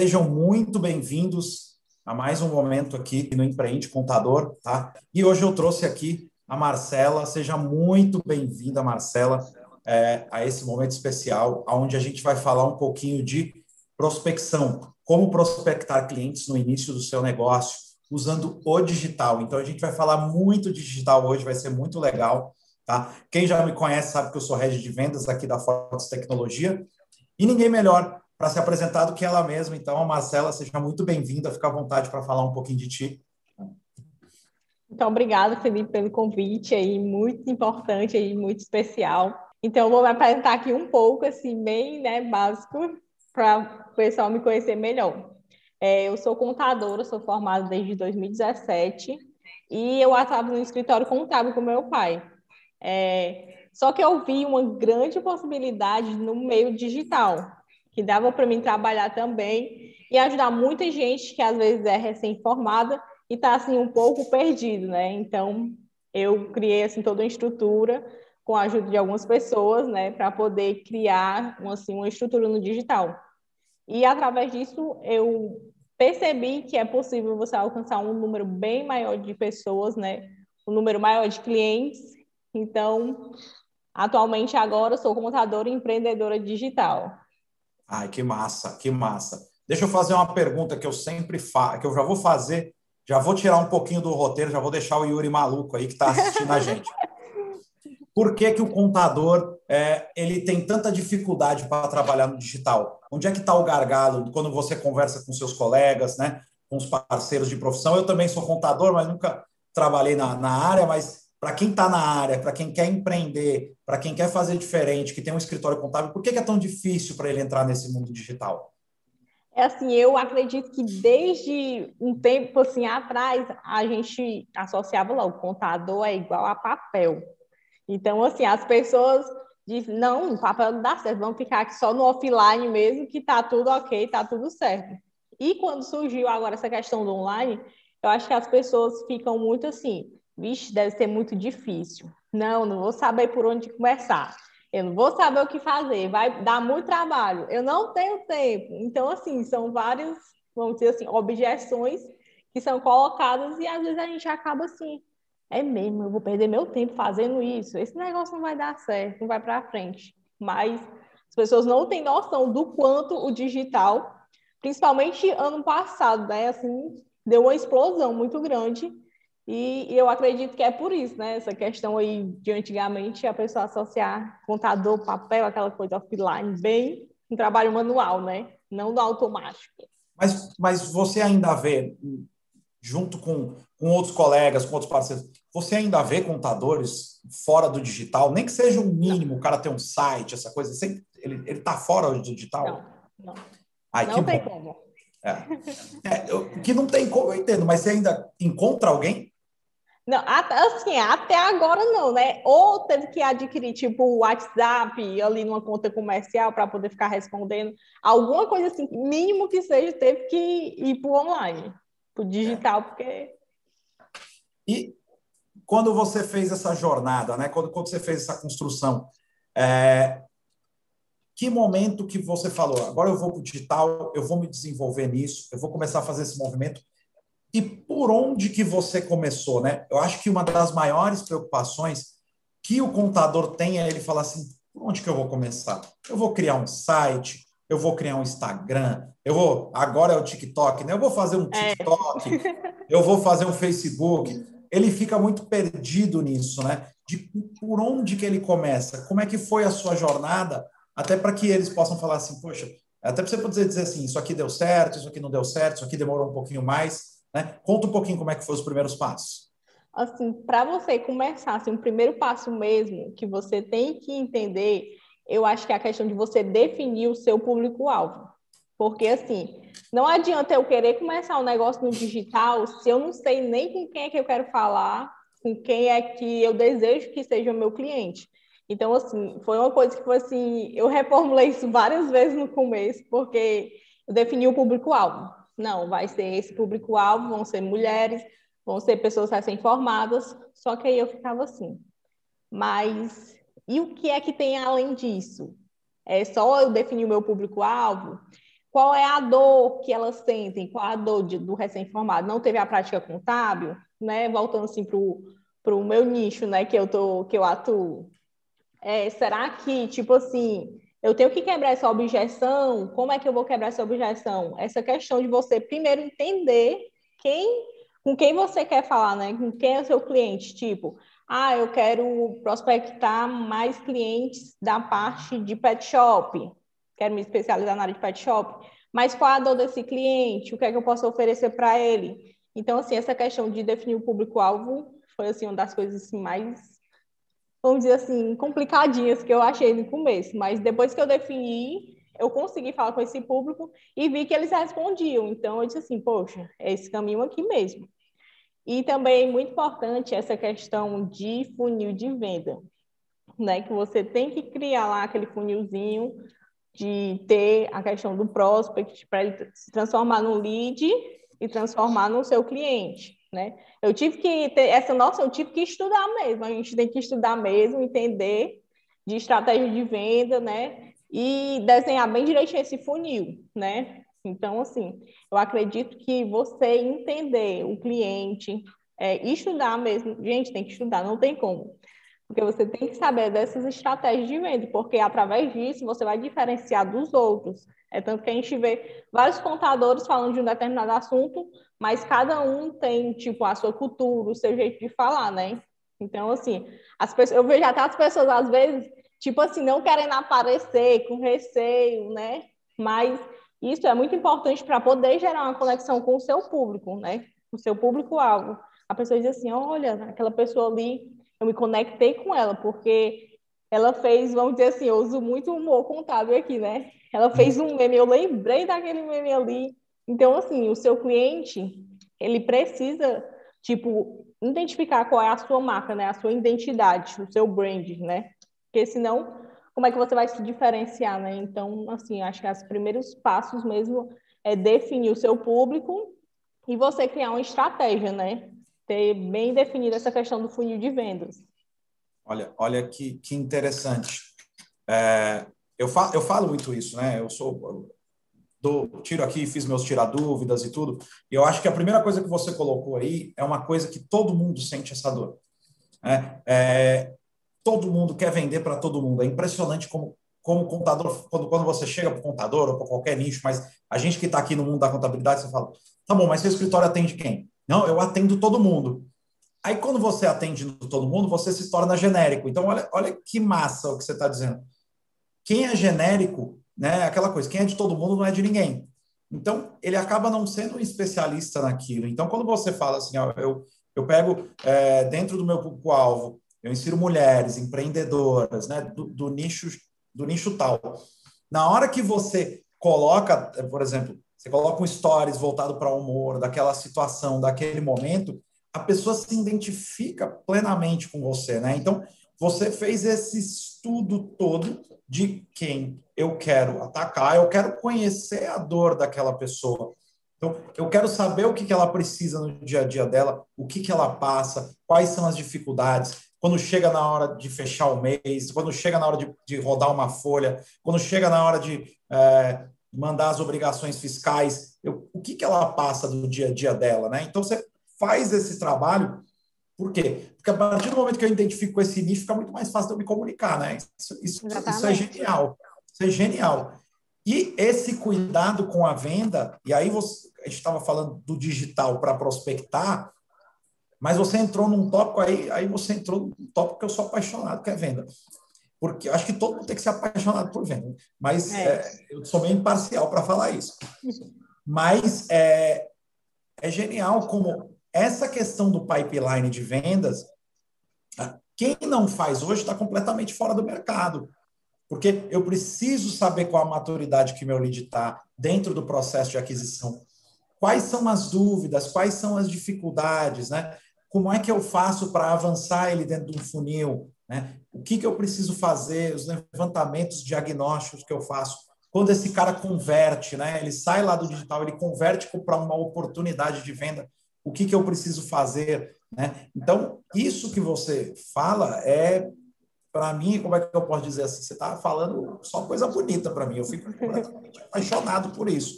Sejam muito bem-vindos a mais um momento aqui no Empreende Contador, tá? E hoje eu trouxe aqui a Marcela. Seja muito bem-vinda, Marcela, é, a esse momento especial, onde a gente vai falar um pouquinho de prospecção, como prospectar clientes no início do seu negócio, usando o digital. Então, a gente vai falar muito digital hoje, vai ser muito legal. Tá? Quem já me conhece sabe que eu sou head de vendas aqui da Fortes Tecnologia e ninguém melhor para se apresentar do que ela mesma. Então, Marcela, seja muito bem-vinda, fica à vontade para falar um pouquinho de ti. Então, obrigada, Felipe, pelo convite aí, muito importante e muito especial. Então, eu vou me apresentar aqui um pouco, assim, bem né, básico, para o pessoal me conhecer melhor. É, eu sou contadora, sou formada desde 2017 e eu atuava no escritório contábil com meu pai. É, só que eu vi uma grande possibilidade no meio digital, que dava para mim trabalhar também e ajudar muita gente que às vezes é recém-formada e está assim um pouco perdido, né? Então eu criei assim toda uma estrutura com a ajuda de algumas pessoas, né, para poder criar assim uma estrutura no digital. E através disso eu percebi que é possível você alcançar um número bem maior de pessoas, né, um número maior de clientes então, atualmente agora sou contadora e empreendedora digital. Ai, que massa, que massa. Deixa eu fazer uma pergunta que eu sempre faço, que eu já vou fazer, já vou tirar um pouquinho do roteiro, já vou deixar o Yuri maluco aí que está assistindo a gente. Por que, que o contador é, ele tem tanta dificuldade para trabalhar no digital? Onde é que está o gargalo quando você conversa com seus colegas, né, com os parceiros de profissão? Eu também sou contador, mas nunca trabalhei na, na área, mas para quem está na área, para quem quer empreender, para quem quer fazer diferente, que tem um escritório contábil, por que, que é tão difícil para ele entrar nesse mundo digital? É assim, eu acredito que desde um tempo assim atrás a gente associava lá o contador é igual a papel. Então, assim, as pessoas dizem, não, o papel não dá certo, vamos ficar aqui só no offline mesmo, que tá tudo ok, tá tudo certo. E quando surgiu agora essa questão do online, eu acho que as pessoas ficam muito assim, vixe, deve ser muito difícil. Não, não vou saber por onde começar. Eu não vou saber o que fazer, vai dar muito trabalho. Eu não tenho tempo. Então, assim, são várias, vamos dizer assim, objeções que são colocadas e às vezes a gente acaba assim, é mesmo, eu vou perder meu tempo fazendo isso. Esse negócio não vai dar certo, não vai para frente. Mas as pessoas não têm noção do quanto o digital, principalmente ano passado, né, assim, deu uma explosão muito grande e, e, eu acredito que é por isso, né? Essa questão aí de antigamente a pessoa associar contador, papel, aquela coisa offline, bem um trabalho manual, né? Não do automático. Mas, mas você ainda vê, junto com, com outros colegas, com outros parceiros, você ainda vê contadores fora do digital, nem que seja um mínimo, não. o cara tem um site, essa coisa, sempre, ele, ele tá fora do digital? Não, não. Ai, não tem bom. como. É. É, eu, que não tem como, eu entendo, mas você ainda encontra alguém não, assim, até agora não, né? Ou teve que adquirir, tipo, o WhatsApp ali numa conta comercial para poder ficar respondendo. Alguma coisa assim, mínimo que seja, teve que ir para o online, para o digital, porque. E quando você fez essa jornada, né? Quando, quando você fez essa construção, é... que momento que você falou, agora eu vou para o digital, eu vou me desenvolver nisso, eu vou começar a fazer esse movimento e por onde que você começou, né? Eu acho que uma das maiores preocupações que o contador tem é ele falar assim, por onde que eu vou começar? Eu vou criar um site, eu vou criar um Instagram, eu vou, agora é o TikTok, né? Eu vou fazer um é. TikTok, é. eu vou fazer um Facebook. Ele fica muito perdido nisso, né? De por onde que ele começa? Como é que foi a sua jornada? Até para que eles possam falar assim, poxa, até para você poder dizer assim, isso aqui deu certo, isso aqui não deu certo, isso aqui demorou um pouquinho mais. Né? Conta um pouquinho como é que foram os primeiros passos. Assim, para você começar, assim, o primeiro passo mesmo que você tem que entender, eu acho que é a questão de você definir o seu público-alvo. Porque, assim, não adianta eu querer começar um negócio no digital se eu não sei nem com quem é que eu quero falar, com quem é que eu desejo que seja o meu cliente. Então, assim, foi uma coisa que foi assim, eu reformulei isso várias vezes no começo, porque eu defini o público-alvo. Não, vai ser esse público-alvo, vão ser mulheres, vão ser pessoas recém-formadas, só que aí eu ficava assim. Mas e o que é que tem além disso? É só eu definir o meu público-alvo? qual é a dor que elas sentem, qual a dor de, do recém-formado. Não teve a prática contábil, né? Voltando assim para o meu nicho, né? Que eu, tô, que eu atuo. É, será que, tipo assim, eu tenho que quebrar essa objeção? Como é que eu vou quebrar essa objeção? Essa questão de você primeiro entender quem, com quem você quer falar, né? Com quem é o seu cliente, tipo, ah, eu quero prospectar mais clientes da parte de pet shop, quero me especializar na área de pet shop, mas qual a dor desse cliente? O que é que eu posso oferecer para ele? Então, assim, essa questão de definir o público-alvo foi, assim, uma das coisas assim, mais, vamos dizer assim, complicadinhas que eu achei no começo, mas depois que eu defini, eu consegui falar com esse público e vi que eles respondiam. Então, eu disse assim, poxa, é esse caminho aqui mesmo. E também muito importante essa questão de funil de venda, né? Que você tem que criar lá aquele funilzinho de ter a questão do prospect para ele se transformar no lead e transformar no seu cliente, né? Eu tive que ter essa noção, eu tive que estudar mesmo. A gente tem que estudar mesmo, entender de estratégia de venda, né? E desenhar bem direitinho esse funil, né? Então, assim, eu acredito que você entender o cliente, é, estudar mesmo, gente, tem que estudar, não tem como. Porque você tem que saber dessas estratégias de venda, porque através disso você vai diferenciar dos outros. É tanto que a gente vê vários contadores falando de um determinado assunto, mas cada um tem, tipo, a sua cultura, o seu jeito de falar, né? Então, assim, as pessoas, eu vejo até as pessoas, às vezes, tipo assim, não querendo aparecer, com receio, né? Mas isso é muito importante para poder gerar uma conexão com o seu público, né? O seu público-alvo. A pessoa diz assim: olha, aquela pessoa ali, eu me conectei com ela, porque ela fez, vamos dizer assim, eu uso muito humor contábil aqui, né? Ela fez um meme, eu lembrei daquele meme ali. Então, assim, o seu cliente, ele precisa, tipo, identificar qual é a sua marca, né? A sua identidade, o seu brand, né? Porque senão como é que você vai se diferenciar, né? Então, assim, acho que os primeiros passos mesmo é definir o seu público e você criar uma estratégia, né? Ter bem definida essa questão do funil de vendas. Olha, olha que, que interessante. É, eu, falo, eu falo muito isso, né? Eu sou do tiro aqui, fiz meus tirar dúvidas e tudo. E eu acho que a primeira coisa que você colocou aí é uma coisa que todo mundo sente essa dor. É, é, todo mundo quer vender para todo mundo. É impressionante como, como contador, quando, quando você chega para o contador ou para qualquer nicho, mas a gente que está aqui no mundo da contabilidade, você fala, tá bom, mas seu escritório atende quem? Não, eu atendo todo mundo. Aí, quando você atende todo mundo, você se torna genérico. Então, olha, olha que massa o que você está dizendo. Quem é genérico, né, é aquela coisa, quem é de todo mundo não é de ninguém. Então, ele acaba não sendo um especialista naquilo. Então, quando você fala assim, ó, eu, eu pego é, dentro do meu público-alvo eu insiro mulheres, empreendedoras, né, do, do, nicho do nicho tal. Na hora que você coloca, por exemplo, você coloca um stories voltado para o humor, daquela situação, daquele momento, a pessoa se identifica plenamente com você, né? Então, você fez esse estudo todo de quem eu quero atacar, eu quero conhecer a dor daquela pessoa. Então, eu quero saber o que, que ela precisa no dia a dia dela, o que, que ela passa, quais são as dificuldades, quando chega na hora de fechar o mês, quando chega na hora de, de rodar uma folha, quando chega na hora de é, mandar as obrigações fiscais, eu, o que, que ela passa do dia a dia dela, né? Então, você faz esse trabalho, por quê? Porque a partir do momento que eu identifico esse nicho, fica muito mais fácil de eu me comunicar, né? Isso, isso, isso é genial. Isso é genial. E esse cuidado com a venda, e aí você, a gente estava falando do digital para prospectar, mas você entrou num tópico aí, aí você entrou num tópico que eu sou apaixonado, que é venda. Porque acho que todo mundo tem que ser apaixonado por venda. Mas é. É, eu sou bem imparcial para falar isso. Mas é, é genial como essa questão do pipeline de vendas, quem não faz hoje está completamente fora do mercado. Porque eu preciso saber qual a maturidade que meu lead está dentro do processo de aquisição. Quais são as dúvidas, quais são as dificuldades, né? como é que eu faço para avançar ele dentro de um funil? Né? O que, que eu preciso fazer, os levantamentos diagnósticos que eu faço. Quando esse cara converte, né? ele sai lá do digital, ele converte para uma oportunidade de venda, o que, que eu preciso fazer? Né? Então, isso que você fala é, para mim, como é que eu posso dizer assim? Você está falando só coisa bonita para mim, eu fico completamente apaixonado por isso.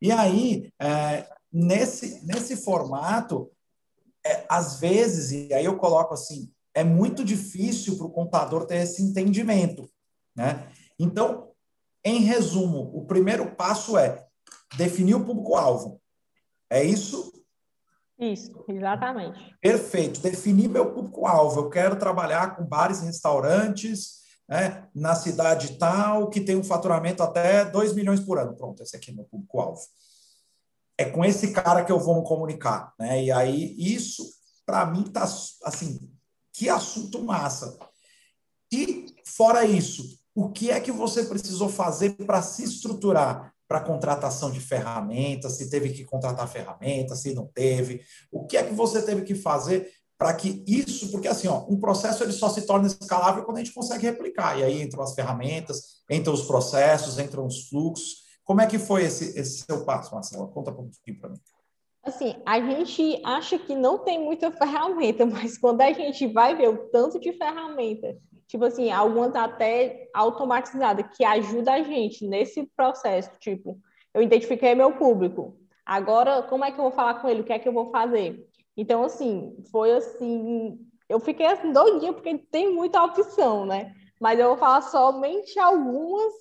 E aí, é, nesse, nesse formato, é, às vezes, e aí eu coloco assim, é muito difícil para o contador ter esse entendimento. Né? Então, em resumo, o primeiro passo é definir o público-alvo. É isso? Isso, exatamente. Perfeito. Definir meu público-alvo. Eu quero trabalhar com bares e restaurantes né, na cidade tal, que tem um faturamento até 2 milhões por ano. Pronto, esse aqui é meu público-alvo. É com esse cara que eu vou me comunicar. Né? E aí, isso, para mim, tá assim, que assunto massa. E, fora isso, o que é que você precisou fazer para se estruturar? Para contratação de ferramentas, se teve que contratar ferramentas, se não teve. O que é que você teve que fazer para que isso, porque assim, ó, um processo ele só se torna escalável quando a gente consegue replicar. E aí entram as ferramentas, entram os processos, entram os fluxos. Como é que foi esse, esse seu passo, Marcela? Conta um pouquinho para mim. Assim, a gente acha que não tem muita ferramenta, mas quando a gente vai ver o tanto de ferramenta, tipo assim, algumas até automatizadas, que ajuda a gente nesse processo, tipo, eu identifiquei meu público, agora como é que eu vou falar com ele, o que é que eu vou fazer? Então, assim, foi assim, eu fiquei assim doidinha, porque tem muita opção, né? Mas eu vou falar somente algumas,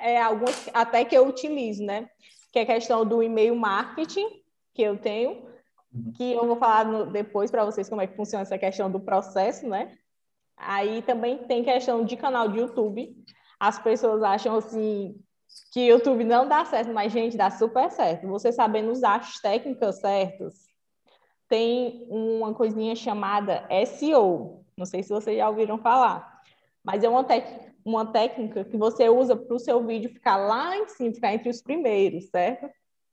é, algumas até que eu utilizo, né? Que é a questão do e-mail marketing, que eu tenho, uhum. que eu vou falar no, depois para vocês como é que funciona essa questão do processo, né? Aí também tem questão de canal de YouTube. As pessoas acham assim que YouTube não dá certo, mas gente, dá super certo. Você sabendo usar as técnicas certas. Tem uma coisinha chamada SEO. Não sei se vocês já ouviram falar, mas é uma, uma técnica que você usa para o seu vídeo ficar lá em cima, ficar entre os primeiros, certo?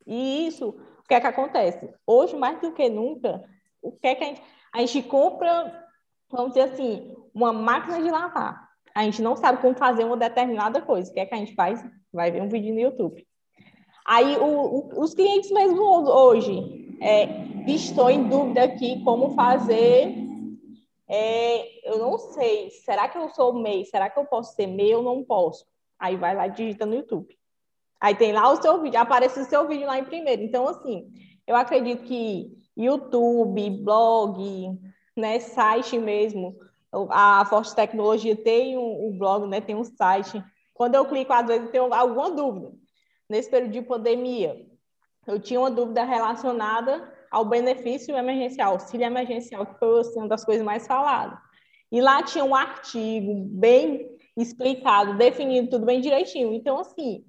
E isso que é que acontece? Hoje, mais do que nunca, o que é que a gente, a gente compra, vamos dizer assim, uma máquina de lavar. A gente não sabe como fazer uma determinada coisa. O que é que a gente faz? Vai ver um vídeo no YouTube. Aí, o, o, os clientes mesmo hoje é, estou em dúvida aqui como fazer. É, eu não sei. Será que eu sou MEI? Será que eu posso ser MEI ou não posso? Aí vai lá e digita no YouTube. Aí tem lá o seu vídeo, aparece o seu vídeo lá em primeiro. Então, assim, eu acredito que YouTube, blog, né, site mesmo, a Forte Tecnologia tem um, um blog, né, tem um site. Quando eu clico, às vezes, tenho alguma dúvida. Nesse período de pandemia, eu tinha uma dúvida relacionada ao benefício emergencial, auxílio emergencial, que foi assim, uma das coisas mais faladas. E lá tinha um artigo bem explicado, definido tudo bem direitinho. Então, assim,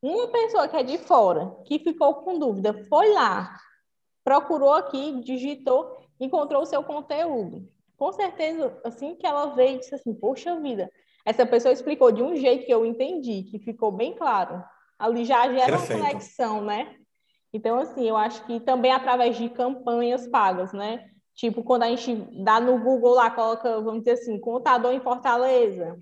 uma pessoa que é de fora, que ficou com dúvida, foi lá, procurou aqui, digitou, encontrou o seu conteúdo. Com certeza, assim que ela veio, disse assim: Poxa vida, essa pessoa explicou de um jeito que eu entendi, que ficou bem claro. Ali já gera Perfeito. uma conexão, né? Então, assim, eu acho que também através de campanhas pagas, né? Tipo, quando a gente dá no Google lá, coloca, vamos dizer assim, contador em Fortaleza.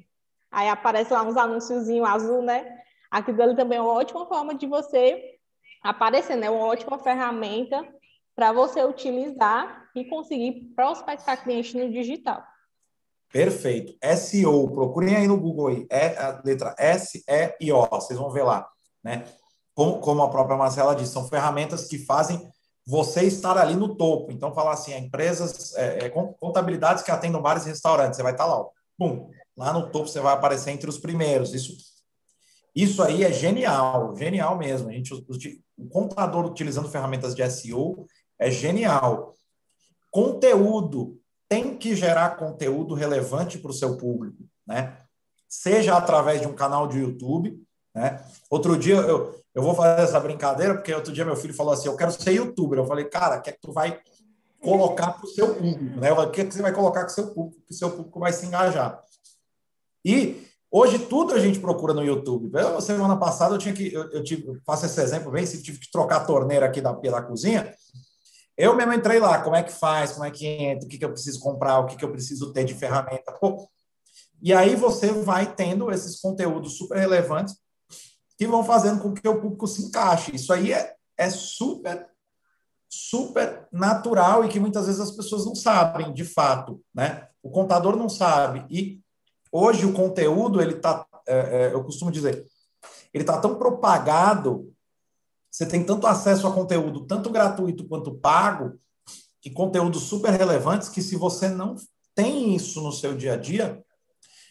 Aí aparece lá uns anúnciozinhos azul, né? aquilo ali também é uma ótima forma de você aparecer, né? Uma ótima ferramenta para você utilizar e conseguir prospectar clientes no digital. Perfeito. SEO, procurem aí no Google aí, é a letra S, E e O, vocês vão ver lá, né? Como, como a própria Marcela disse, são ferramentas que fazem você estar ali no topo. Então, falar assim, empresas, é, é, contabilidades que atendam bares e restaurantes, você vai estar lá, ó, pum, lá no topo você vai aparecer entre os primeiros. Isso isso aí é genial, genial mesmo. A gente, o contador utilizando ferramentas de SEO é genial. Conteúdo tem que gerar conteúdo relevante para o seu público, né? Seja através de um canal de YouTube, né? Outro dia eu, eu vou fazer essa brincadeira porque outro dia meu filho falou assim: eu quero ser YouTuber. Eu falei, cara, o que é que tu vai colocar para o seu público, né? O que é que você vai colocar com o seu público, que o seu público vai se engajar? E Hoje tudo a gente procura no YouTube. Eu, semana passada eu tinha que, eu, eu tive, faço esse exemplo bem, se tive que trocar a torneira aqui da, pela cozinha, eu mesmo entrei lá, como é que faz, como é que entra, o que, que eu preciso comprar, o que, que eu preciso ter de ferramenta. Pô. E aí você vai tendo esses conteúdos super relevantes que vão fazendo com que o público se encaixe. Isso aí é, é super, super natural e que muitas vezes as pessoas não sabem, de fato. Né? O contador não sabe. E hoje o conteúdo, ele tá, é, é, eu costumo dizer, ele está tão propagado, você tem tanto acesso a conteúdo, tanto gratuito quanto pago, e conteúdos super relevantes, que se você não tem isso no seu dia a dia,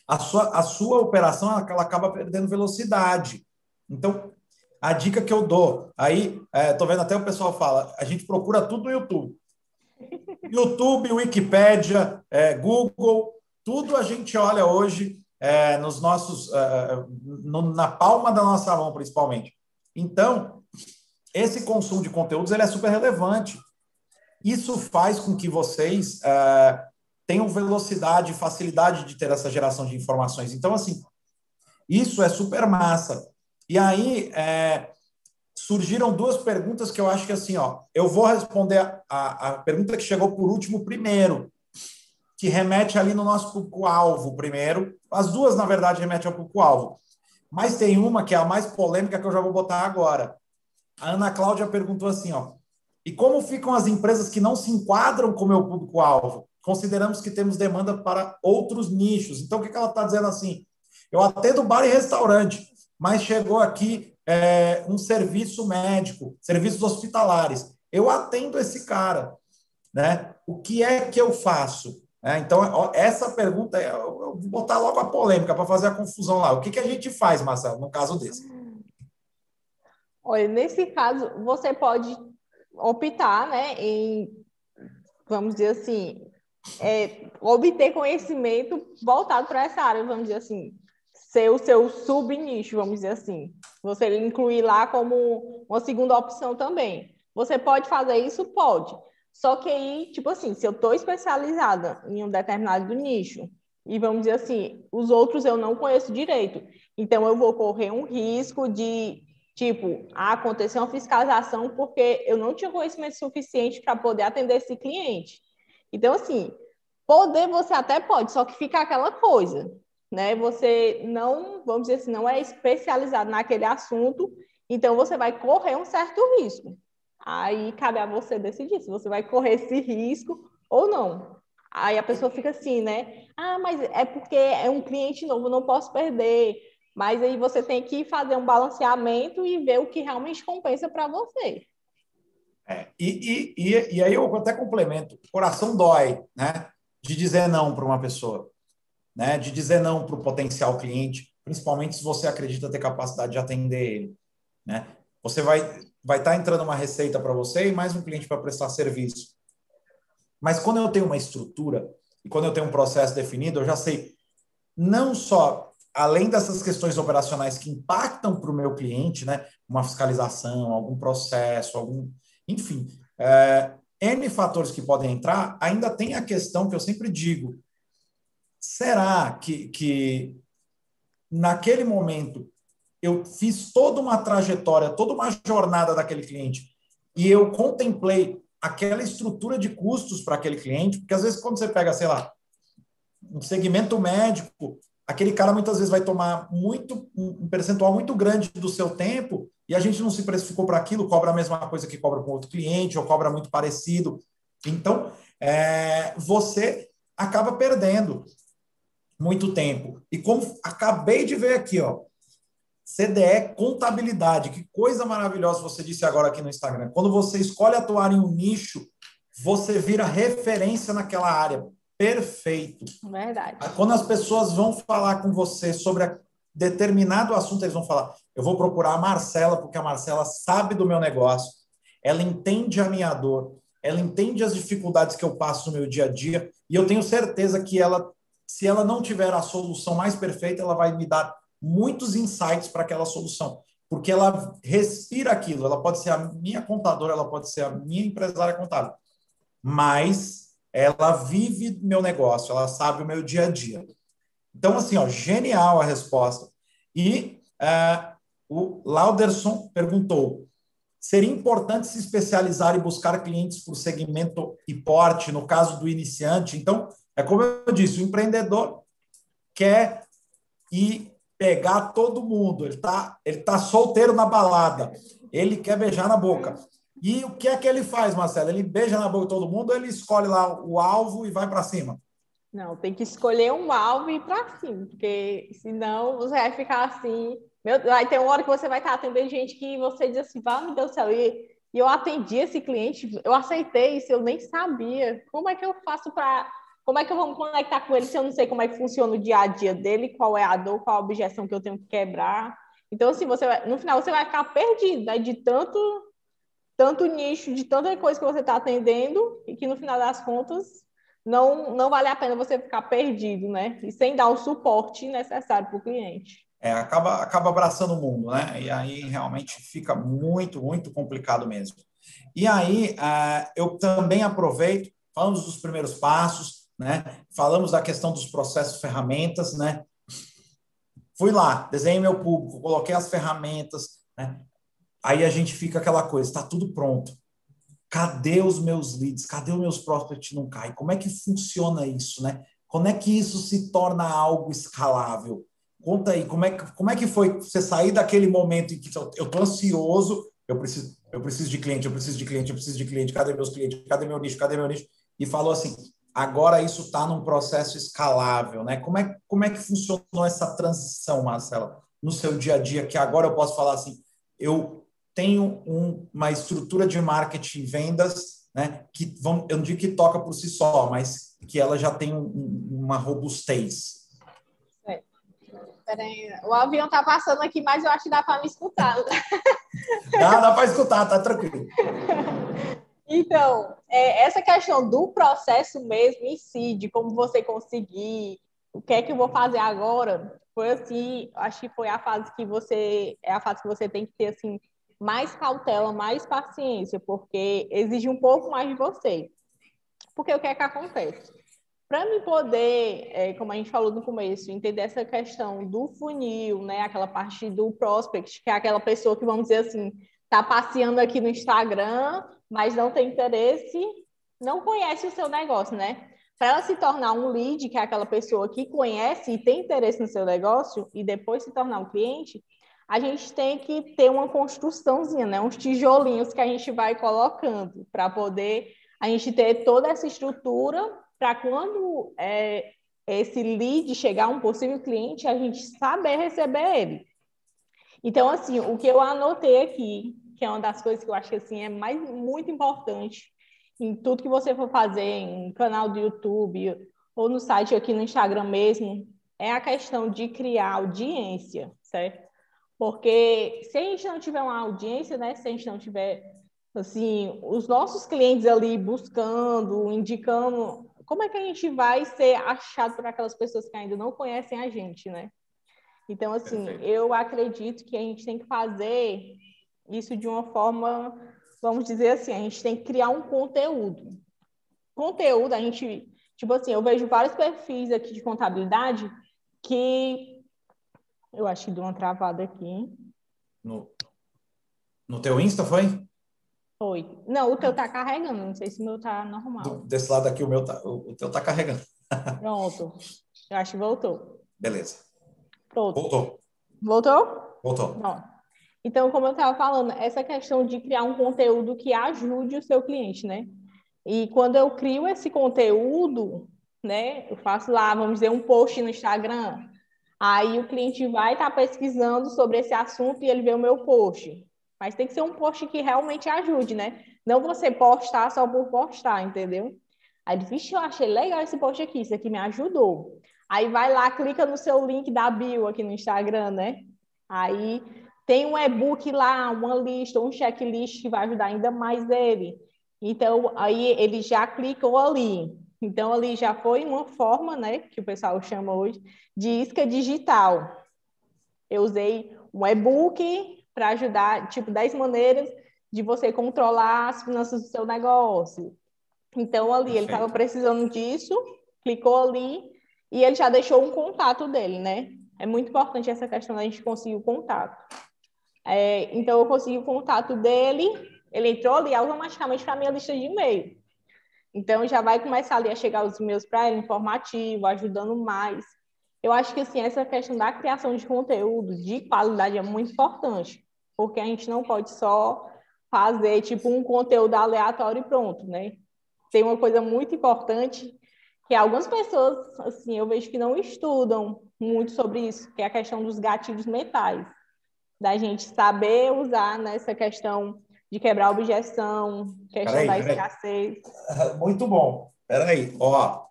a sua, a sua operação ela acaba perdendo velocidade. Então, a dica que eu dou, aí, é, tô vendo até o pessoal fala, a gente procura tudo no YouTube. YouTube, Wikipédia, é, Google, tudo a gente olha hoje é, nos nossos, é, no, na palma da nossa mão, principalmente. Então, esse consumo de conteúdos ele é super relevante. Isso faz com que vocês é, tenham velocidade, facilidade de ter essa geração de informações. Então, assim, isso é super massa. E aí é, surgiram duas perguntas que eu acho que assim, ó, eu vou responder a, a, a pergunta que chegou por último primeiro, que remete ali no nosso público-alvo primeiro. As duas, na verdade, remetem ao público-alvo. Mas tem uma que é a mais polêmica que eu já vou botar agora. A Ana Cláudia perguntou assim, ó, e como ficam as empresas que não se enquadram com o meu público-alvo? Consideramos que temos demanda para outros nichos. Então, o que ela está dizendo assim? Eu atendo bar e restaurante mas chegou aqui é, um serviço médico, serviços hospitalares. Eu atendo esse cara, né? O que é que eu faço? É, então, essa pergunta, eu vou botar logo a polêmica para fazer a confusão lá. O que, que a gente faz, Marcelo, no caso desse? Olha, nesse caso, você pode optar, né, em, vamos dizer assim, é, obter conhecimento voltado para essa área, vamos dizer assim, ser o seu sub-nicho, vamos dizer assim. Você incluir lá como uma segunda opção também. Você pode fazer isso? Pode. Só que aí, tipo assim, se eu estou especializada em um determinado nicho, e vamos dizer assim, os outros eu não conheço direito, então eu vou correr um risco de, tipo, acontecer uma fiscalização porque eu não tinha conhecimento suficiente para poder atender esse cliente. Então, assim, poder você até pode, só que fica aquela coisa né? Você não, vamos dizer assim, não é especializado naquele assunto, então você vai correr um certo risco. Aí cabe a você decidir se você vai correr esse risco ou não. Aí a pessoa fica assim, né? Ah, mas é porque é um cliente novo, não posso perder. Mas aí você tem que fazer um balanceamento e ver o que realmente compensa para você. É, e, e, e, aí eu até complemento: o coração dói, né? De dizer não para uma pessoa né, de dizer não para o potencial cliente, principalmente se você acredita ter capacidade de atender ele. Né? Você vai vai estar tá entrando uma receita para você e mais um cliente para prestar serviço. Mas quando eu tenho uma estrutura e quando eu tenho um processo definido, eu já sei não só além dessas questões operacionais que impactam para o meu cliente, né, uma fiscalização, algum processo, algum, enfim, é, N fatores que podem entrar, ainda tem a questão que eu sempre digo, será que, que naquele momento eu fiz toda uma trajetória, toda uma jornada daquele cliente e eu contemplei aquela estrutura de custos para aquele cliente, porque às vezes quando você pega, sei lá, um segmento médico, aquele cara muitas vezes vai tomar muito um percentual muito grande do seu tempo e a gente não se precificou para aquilo, cobra a mesma coisa que cobra com outro cliente ou cobra muito parecido. Então, é, você acaba perdendo muito tempo. E como acabei de ver aqui, ó, CDE Contabilidade, que coisa maravilhosa você disse agora aqui no Instagram. Quando você escolhe atuar em um nicho, você vira referência naquela área. Perfeito. Verdade. Quando as pessoas vão falar com você sobre determinado assunto, eles vão falar: eu vou procurar a Marcela, porque a Marcela sabe do meu negócio, ela entende a minha dor, ela entende as dificuldades que eu passo no meu dia a dia, e eu tenho certeza que ela se ela não tiver a solução mais perfeita, ela vai me dar muitos insights para aquela solução, porque ela respira aquilo. Ela pode ser a minha contadora, ela pode ser a minha empresária contábil, mas ela vive meu negócio, ela sabe o meu dia a dia. Então, assim, ó, genial a resposta. E uh, o Lauderson perguntou: seria importante se especializar e buscar clientes por segmento e porte, no caso do iniciante? Então, é como eu disse, o empreendedor quer ir pegar todo mundo. Ele está ele tá solteiro na balada. Ele quer beijar na boca. E o que é que ele faz, Marcelo? Ele beija na boca de todo mundo, ele escolhe lá o alvo e vai para cima. Não, tem que escolher um alvo e ir para cima, porque senão você vai ficar assim. Meu, vai ter uma hora que você vai estar atendendo gente que você diz assim, vai, meu Deus do céu, e, e eu atendi esse cliente, eu aceitei isso, eu nem sabia. Como é que eu faço para. Como é que eu vou me conectar com ele se eu não sei como é que funciona o dia a dia dele, qual é a dor, qual a objeção que eu tenho que quebrar? Então, assim, você vai, no final você vai ficar perdido, né? De tanto, tanto nicho, de tanta coisa que você está atendendo, e que no final das contas não, não vale a pena você ficar perdido, né? E sem dar o suporte necessário para o cliente. É, acaba, acaba abraçando o mundo, né? E aí realmente fica muito, muito complicado mesmo. E aí uh, eu também aproveito, falamos dos primeiros passos, né? Falamos da questão dos processos, ferramentas, né? Fui lá, desenhei meu público, coloquei as ferramentas, né? Aí a gente fica aquela coisa, está tudo pronto. Cadê os meus leads? Cadê os meus prospects não caem? Como é que funciona isso, né? Como é que isso se torna algo escalável? Conta aí, como é que, como é que foi você sair daquele momento em que eu estou ansioso, eu preciso, eu preciso de cliente, eu preciso de cliente, eu preciso de cliente, cadê meus clientes, cadê meu nicho, cadê meu nicho? E falou assim, agora isso está num processo escalável, né? Como é, como é que funcionou essa transição, Marcela, no seu dia a dia, que agora eu posso falar assim, eu tenho um, uma estrutura de marketing e vendas, né, que vão, eu não digo que toca por si só, mas que ela já tem um, uma robustez. É. Peraí, o avião está passando aqui, mas eu acho que dá para me escutar. dá, dá para escutar, tá tranquilo. Então, é, essa questão do processo mesmo em si, de como você conseguir, o que é que eu vou fazer agora, foi assim, acho que foi a fase que você, é a fase que você tem que ter, assim, mais cautela, mais paciência, porque exige um pouco mais de você. Porque o que é que acontece? Para me poder, é, como a gente falou no começo, entender essa questão do funil, né, aquela parte do prospect, que é aquela pessoa que, vamos dizer assim, está passeando aqui no Instagram, mas não tem interesse, não conhece o seu negócio, né? Para ela se tornar um lead, que é aquela pessoa que conhece e tem interesse no seu negócio, e depois se tornar um cliente, a gente tem que ter uma construçãozinha, né? Uns tijolinhos que a gente vai colocando para poder a gente ter toda essa estrutura para quando é, esse lead chegar a um possível cliente, a gente saber receber ele. Então, assim, o que eu anotei aqui, que é uma das coisas que eu acho que assim, é mais, muito importante em tudo que você for fazer, em canal do YouTube ou no site aqui no Instagram mesmo, é a questão de criar audiência, certo? Porque se a gente não tiver uma audiência, né, se a gente não tiver assim, os nossos clientes ali buscando, indicando, como é que a gente vai ser achado por aquelas pessoas que ainda não conhecem a gente, né? Então, assim, Perfeito. eu acredito que a gente tem que fazer isso de uma forma, vamos dizer assim, a gente tem que criar um conteúdo. Conteúdo, a gente, tipo assim, eu vejo vários perfis aqui de contabilidade que eu acho que deu uma travada aqui. No, no teu Insta, foi? Foi. Não, o teu tá carregando, não sei se o meu tá normal. Do, desse lado aqui, o meu tá, o, o teu tá carregando. Pronto. Eu acho que voltou. Beleza. Pronto. Voltou. Voltou? Voltou. Então, como eu estava falando, essa questão de criar um conteúdo que ajude o seu cliente, né? E quando eu crio esse conteúdo, né, eu faço lá, vamos dizer, um post no Instagram, aí o cliente vai estar tá pesquisando sobre esse assunto e ele vê o meu post. Mas tem que ser um post que realmente ajude, né? Não você postar só por postar, entendeu? Aí ele, vixe, eu achei legal esse post aqui, isso aqui me ajudou. Aí vai lá, clica no seu link da bio aqui no Instagram, né? Aí tem um e-book lá, uma lista, um checklist que vai ajudar ainda mais ele. Então, aí ele já clicou ali. Então, ali já foi uma forma, né, que o pessoal chama hoje, de isca digital. Eu usei um e-book para ajudar, tipo, 10 maneiras de você controlar as finanças do seu negócio. Então, ali, Perfeito. ele estava precisando disso, clicou ali, e ele já deixou um contato dele, né? É muito importante essa questão da gente conseguir o contato. É, então, eu consegui o contato dele, ele entrou ali automaticamente para a minha lista de e-mail. Então, já vai começar ali a chegar os e-mails para ele, informativo, ajudando mais. Eu acho que, assim, essa questão da criação de conteúdo de qualidade é muito importante, porque a gente não pode só fazer, tipo, um conteúdo aleatório e pronto, né? Tem uma coisa muito importante que algumas pessoas, assim, eu vejo que não estudam muito sobre isso, que é a questão dos gatilhos mentais, da gente saber usar nessa questão de quebrar a objeção, questão peraí, da peraí. escassez. Muito bom. Peraí, ó.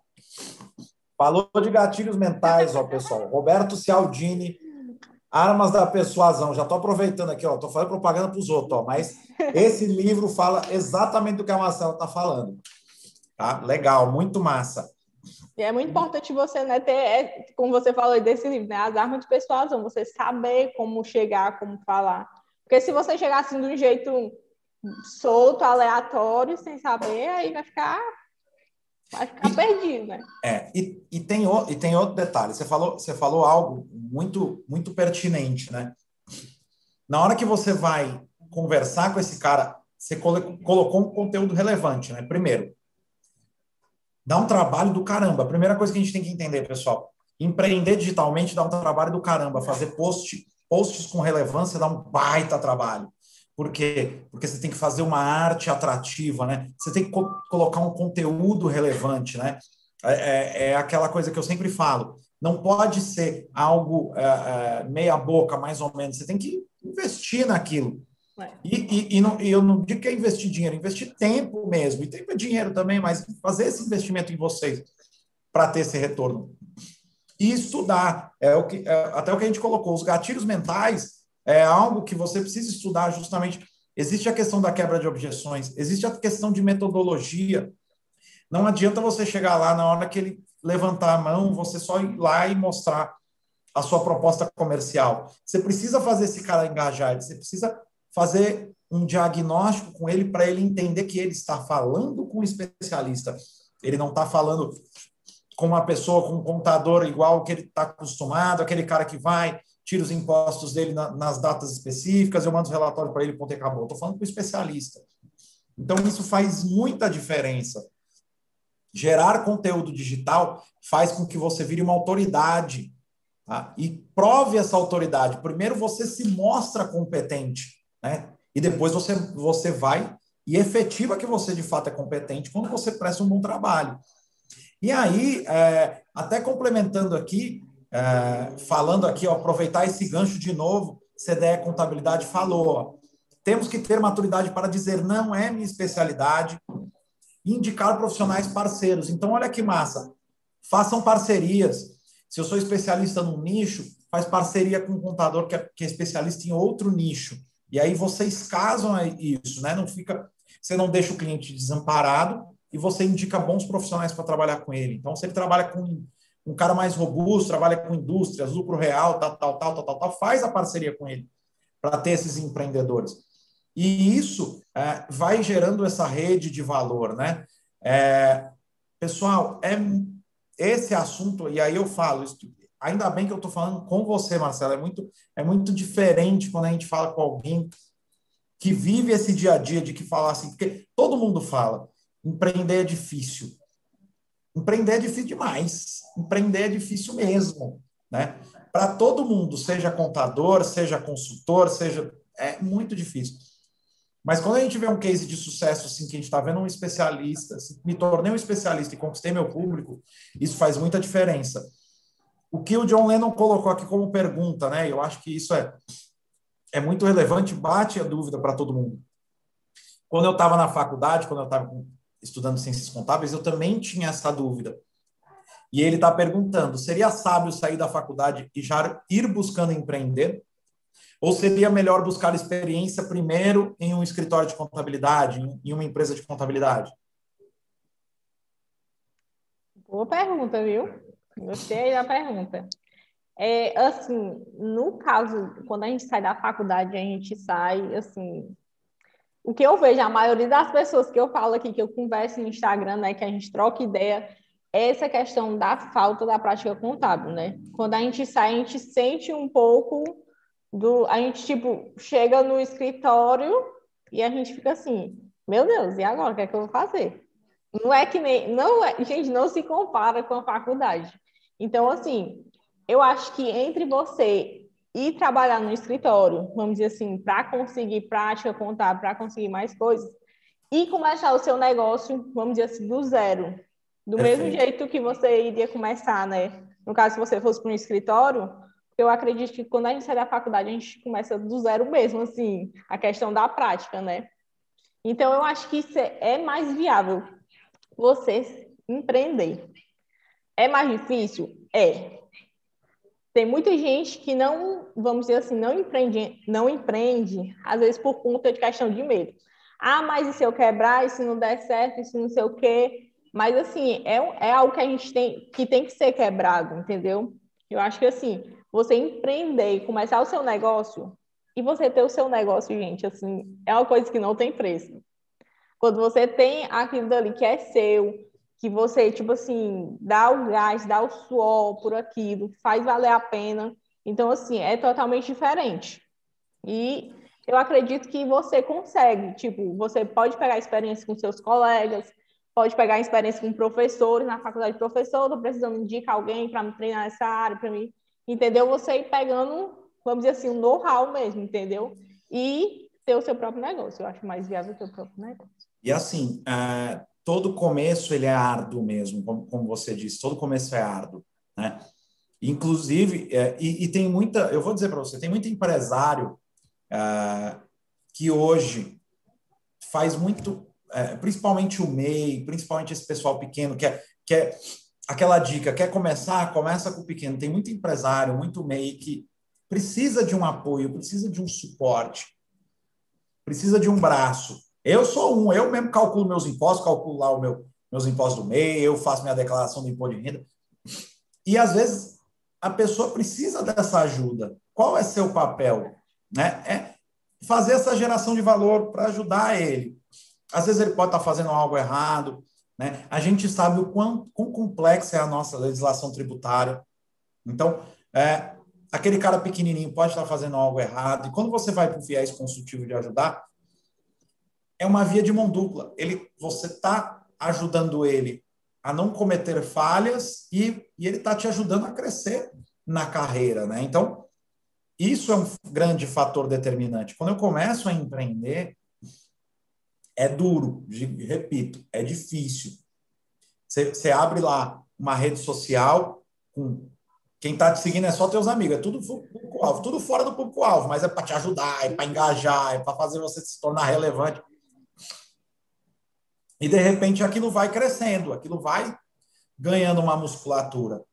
Falou de gatilhos mentais, ó, pessoal. Roberto Cialdini, Armas da Persuasão. Já estou aproveitando aqui, ó. Estou fazendo propaganda para os outros, ó. Mas esse livro fala exatamente do que a Marcela está falando. Tá? Legal, muito massa. E é muito importante você né, ter, é, como você falou desse livro, né, as armas de persuasão, você saber como chegar, como falar. Porque se você chegar assim de um jeito solto, aleatório, sem saber, aí vai ficar vai ficar e, perdido, né? É, e, e, tem, o, e tem outro detalhe, você falou, você falou algo muito, muito pertinente, né? Na hora que você vai conversar com esse cara, você colocou um conteúdo relevante, né? Primeiro, dá um trabalho do caramba. A primeira coisa que a gente tem que entender, pessoal, empreender digitalmente dá um trabalho do caramba. Fazer post, posts com relevância dá um baita trabalho. Por quê? Porque você tem que fazer uma arte atrativa, né? Você tem que co colocar um conteúdo relevante, né? É, é, é, aquela coisa que eu sempre falo. Não pode ser algo é, é meia boca, mais ou menos. Você tem que investir naquilo. É. E, e, e, não, e eu não digo que é investir dinheiro, investir tempo mesmo. E tempo é dinheiro também, mas fazer esse investimento em vocês para ter esse retorno. E estudar. É o que, é, até o que a gente colocou. Os gatilhos mentais é algo que você precisa estudar justamente. Existe a questão da quebra de objeções, existe a questão de metodologia. Não adianta você chegar lá na hora que ele levantar a mão, você só ir lá e mostrar a sua proposta comercial. Você precisa fazer esse cara engajar, você precisa fazer um diagnóstico com ele para ele entender que ele está falando com um especialista. Ele não está falando com uma pessoa, com um contador igual que ele está acostumado, aquele cara que vai, tira os impostos dele na, nas datas específicas, eu mando os relatórios para ele, ponto e acabou. Estou falando com especialista. Então, isso faz muita diferença. Gerar conteúdo digital faz com que você vire uma autoridade tá? e prove essa autoridade. Primeiro, você se mostra competente né? E depois você, você vai e efetiva que você de fato é competente quando você presta um bom trabalho. E aí, é, até complementando aqui, é, falando aqui, ó, aproveitar esse gancho de novo, CDE Contabilidade falou, ó, temos que ter maturidade para dizer não é minha especialidade, indicar profissionais parceiros. Então, olha que massa, façam parcerias. Se eu sou especialista num nicho, faz parceria com um contador que é, que é especialista em outro nicho. E aí vocês casam isso, né? Não fica, você não deixa o cliente desamparado e você indica bons profissionais para trabalhar com ele. Então, se ele trabalha com um cara mais robusto, trabalha com indústrias, lucro real, tal, tal, tal, tal, tal, tal faz a parceria com ele para ter esses empreendedores. E isso é, vai gerando essa rede de valor, né? É, pessoal, é esse assunto, e aí eu falo, ainda bem que eu estou falando com você, Marcelo. É muito, é muito diferente quando a gente fala com alguém que vive esse dia a dia de que falar assim, porque todo mundo fala, empreender é difícil. Empreender é difícil demais. Empreender é difícil mesmo, né? Para todo mundo, seja contador, seja consultor, seja é muito difícil. Mas quando a gente vê um case de sucesso assim, que a gente está vendo um especialista, assim, me tornei um especialista e conquistei meu público, isso faz muita diferença. O que o John Lennon colocou aqui como pergunta, né? Eu acho que isso é, é muito relevante, bate a dúvida para todo mundo. Quando eu estava na faculdade, quando eu estava estudando ciências contábeis, eu também tinha essa dúvida. E ele está perguntando: seria sábio sair da faculdade e já ir buscando empreender? Ou seria melhor buscar experiência primeiro em um escritório de contabilidade, em uma empresa de contabilidade? Boa pergunta, viu? Gostei da pergunta. É, assim, no caso, quando a gente sai da faculdade, a gente sai, assim, o que eu vejo, a maioria das pessoas que eu falo aqui, que eu converso no Instagram, né, que a gente troca ideia, é essa questão da falta da prática contábil, né? Quando a gente sai, a gente sente um pouco do... A gente, tipo, chega no escritório e a gente fica assim, meu Deus, e agora? O que é que eu vou fazer? Não é que nem... Não é, gente, não se compara com a faculdade. Então, assim, eu acho que entre você ir trabalhar no escritório, vamos dizer assim, para conseguir prática contábil, para conseguir mais coisas, e começar o seu negócio, vamos dizer assim, do zero, Do Perfeito. mesmo jeito que você iria começar, né? No caso, se você fosse para um escritório, eu acredito que quando a gente sai da faculdade, a gente começa do zero mesmo, assim, a questão da prática, né? Então, eu acho que isso é, é mais viável, você empreender. É mais difícil? É. Tem muita gente que não, vamos dizer assim, não empreende, não empreende, às vezes por conta de questão de medo. Ah, mas e se eu quebrar, e se não der certo, e se não sei o quê? Mas, assim, é, é algo que a gente tem que, tem que ser quebrado, entendeu? Eu acho que, assim, você empreender e começar o seu negócio, e você ter o seu negócio, gente, assim, é uma coisa que não tem preço. Quando você tem aquilo dali que é seu, que você, tipo assim, dá o gás, dá o suor por aquilo, faz valer a pena. Então, assim, é totalmente diferente. E eu acredito que você consegue, tipo, você pode pegar experiência com seus colegas, pode pegar experiência com professores na faculdade de professor, estou precisando indicar alguém para me treinar nessa área, para mim, entendeu? Você ir pegando, vamos dizer assim, um know-how mesmo, entendeu? E ter o seu próprio negócio. Eu acho mais viável ter o próprio negócio. E assim, uh, todo começo ele é árduo mesmo, como, como você disse, todo começo é árduo, né? Inclusive, é, e, e, tem muita, eu vou dizer para você, tem muito empresário uh, que hoje faz muito, uh, principalmente o MEI, principalmente esse pessoal pequeno, que é, que é aquela dica, quer começar, começa com o pequeno. Tem muito empresário, muito MEI que precisa de um apoio, precisa de um suporte, precisa de um braço. Eu sou um, eu mesmo calculo meus impostos, calculo lá o meu, meus impostos do MEI, eu faço minha declaração do imposto de renda. E às vezes a pessoa precisa dessa ajuda. Qual é seu papel? Né? É fazer essa geração de valor para ajudar ele. Às vezes ele pode estar fazendo algo errado. Né? A gente sabe o quão, quão complexa é a nossa legislação tributária. Então, é, aquele cara pequenininho pode estar fazendo algo errado. E quando você vai para o viés consultivo de ajudar, é uma via de mão dupla. Ele, você está ajudando ele a não cometer falhas e, e ele está te ajudando a crescer na carreira, né? Então, isso é um grande fator determinante. Quando eu começo a empreender, é duro, repito, é difícil. Você, abre lá uma rede social com quem está te seguindo é só teus amigos, é tudo público-alvo, tudo fora do público-alvo, mas é para te ajudar, é para engajar, é para fazer você se tornar relevante. E de repente aquilo vai crescendo, aquilo vai ganhando uma musculatura.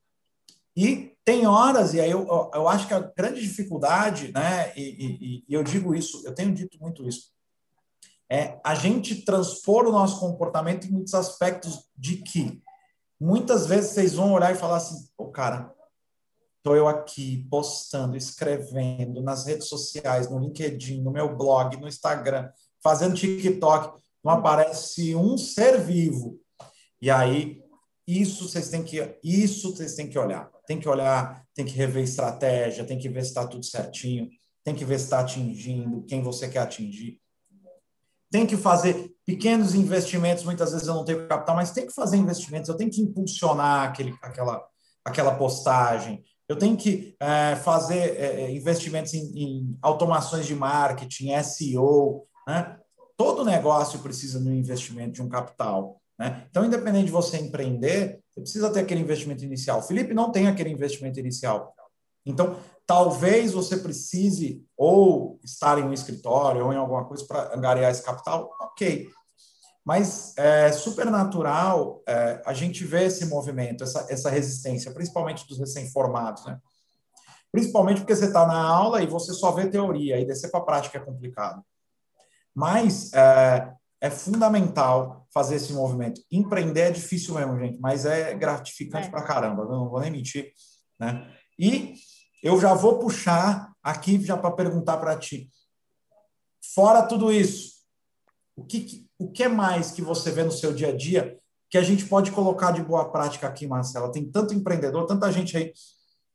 E tem horas, e aí eu, eu acho que a grande dificuldade, né, e, e, e eu digo isso, eu tenho dito muito isso, é a gente transpor o nosso comportamento em muitos aspectos de que muitas vezes vocês vão olhar e falar assim, o oh, cara, estou eu aqui postando, escrevendo nas redes sociais, no LinkedIn, no meu blog, no Instagram, fazendo TikTok, não aparece um ser vivo. E aí, isso vocês têm que, isso vocês têm que olhar. Tem que olhar, tem que rever estratégia, tem que ver se está tudo certinho, tem que ver se está atingindo quem você quer atingir. Tem que fazer pequenos investimentos, muitas vezes eu não tenho capital, mas tem que fazer investimentos, eu tenho que impulsionar aquele, aquela, aquela postagem, eu tenho que é, fazer é, investimentos em, em, automações de marketing, SEO, né? Todo negócio precisa de um investimento, de um capital. Né? Então, independente de você empreender, você precisa ter aquele investimento inicial. O Felipe não tem aquele investimento inicial. Então, talvez você precise ou estar em um escritório ou em alguma coisa para angariar esse capital, ok. Mas é super natural é, a gente ver esse movimento, essa, essa resistência, principalmente dos recém-formados, né? Principalmente porque você está na aula e você só vê teoria, e descer para a prática é complicado. Mas é, é, fundamental fazer esse movimento. Empreender é difícil mesmo, gente, mas é gratificante é. pra caramba, não vou nem mentir. Né? E eu já vou puxar aqui já para perguntar para ti. Fora tudo isso, o que, o que mais que você vê no seu dia a dia que a gente pode colocar de boa prática aqui, Marcela? Tem tanto empreendedor, tanta gente aí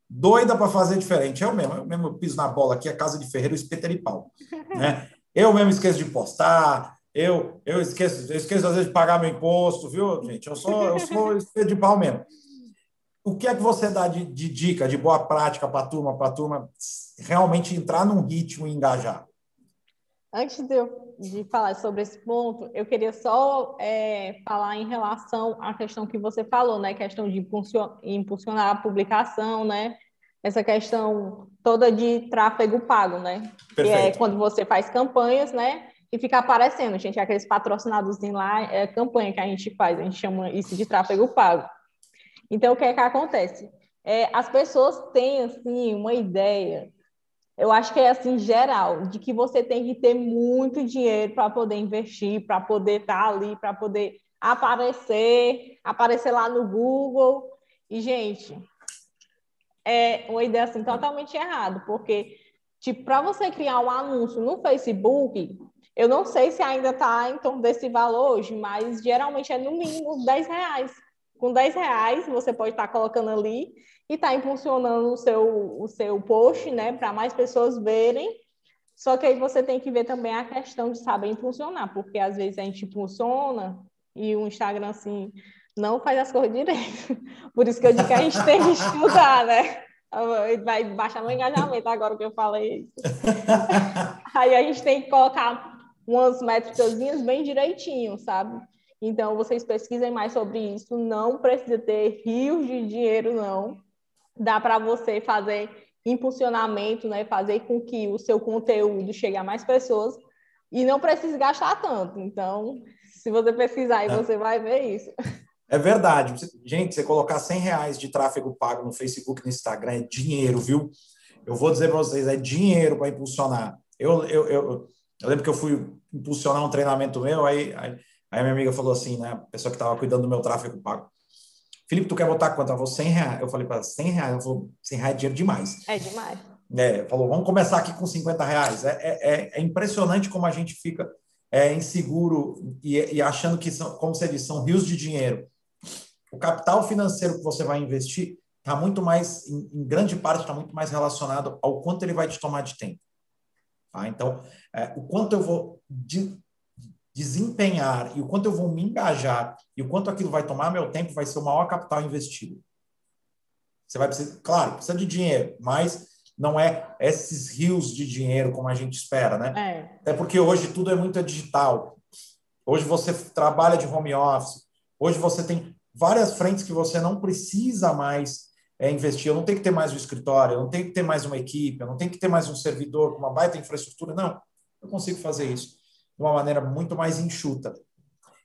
doida para fazer diferente. Eu mesmo, eu mesmo piso na bola aqui, a casa de ferreiro, espeto e pau. Né? Eu mesmo esqueço de postar, eu, eu esqueço, eu esqueço às vezes de pagar meu imposto, viu, gente? Eu sou, eu sou de pau mesmo. O que é que você dá de, de dica, de boa prática para a turma, para a turma realmente entrar num ritmo e engajar? Antes de, eu, de falar sobre esse ponto, eu queria só é, falar em relação à questão que você falou, né? Questão de impulsionar a publicação, né? Essa questão toda de tráfego pago, né? Perfeito. Que é quando você faz campanhas, né? E fica aparecendo, gente, aqueles patrocinados lá, é campanha que a gente faz, a gente chama isso de tráfego pago. Então, o que é que acontece? É, as pessoas têm, assim, uma ideia eu acho que é assim geral, de que você tem que ter muito dinheiro para poder investir, para poder estar tá ali, para poder aparecer, aparecer lá no Google. E gente, é uma ideia assim totalmente errada, porque tipo, para você criar um anúncio no Facebook, eu não sei se ainda está em torno desse valor hoje, mas geralmente é no mínimo 10 reais. Com 10 reais, você pode estar tá colocando ali e está impulsionando o seu, o seu post, né, para mais pessoas verem. Só que aí você tem que ver também a questão de saber impulsionar, porque às vezes a gente impulsiona e o Instagram, assim, não faz as coisas direito. Por isso que eu digo que a gente tem que estudar, né? Vai baixar meu engajamento agora que eu falei isso. Aí a gente tem que colocar umas métricas bem direitinho, sabe? Então, vocês pesquisem mais sobre isso. Não precisa ter rios de dinheiro, não dá para você fazer impulsionamento, né? Fazer com que o seu conteúdo chegue a mais pessoas e não precise gastar tanto. Então, se você pesquisar aí, é. você vai ver isso. É verdade. Gente, você colocar 100 reais de tráfego pago no Facebook e no Instagram é dinheiro, viu? Eu vou dizer para vocês, é dinheiro para impulsionar. Eu, eu, eu, eu, lembro que eu fui impulsionar um treinamento meu, aí, aí, aí a minha amiga falou assim, né? A pessoa que estava cuidando do meu tráfego pago. Felipe, tu quer botar quanto? Ela falou 100 reais. Eu falei para ela, 100 reais. Ela falou, 100 reais é dinheiro demais. É demais. É, falou, vamos começar aqui com 50 reais. É, é, é, é impressionante como a gente fica é, inseguro e, e, achando que, são, como você disse, são rios de dinheiro. O capital financeiro que você vai investir está muito mais, em, em grande parte, está muito mais relacionado ao quanto ele vai te tomar de tempo. Tá? Então, é, o quanto eu vou de, desempenhar e o quanto eu vou me engajar e o quanto aquilo vai tomar meu tempo vai ser o maior capital investido. Você vai precisar, claro, precisa de dinheiro, mas não é esses rios de dinheiro como a gente espera, né? É. é porque hoje tudo é muito digital. Hoje você trabalha de home office. Hoje você tem várias frentes que você não precisa mais é, investir. Eu não tenho que ter mais um escritório, eu não tenho que ter mais uma equipe, eu não tenho que ter mais um servidor com uma baita infraestrutura. Não, eu consigo fazer isso de uma maneira muito mais enxuta.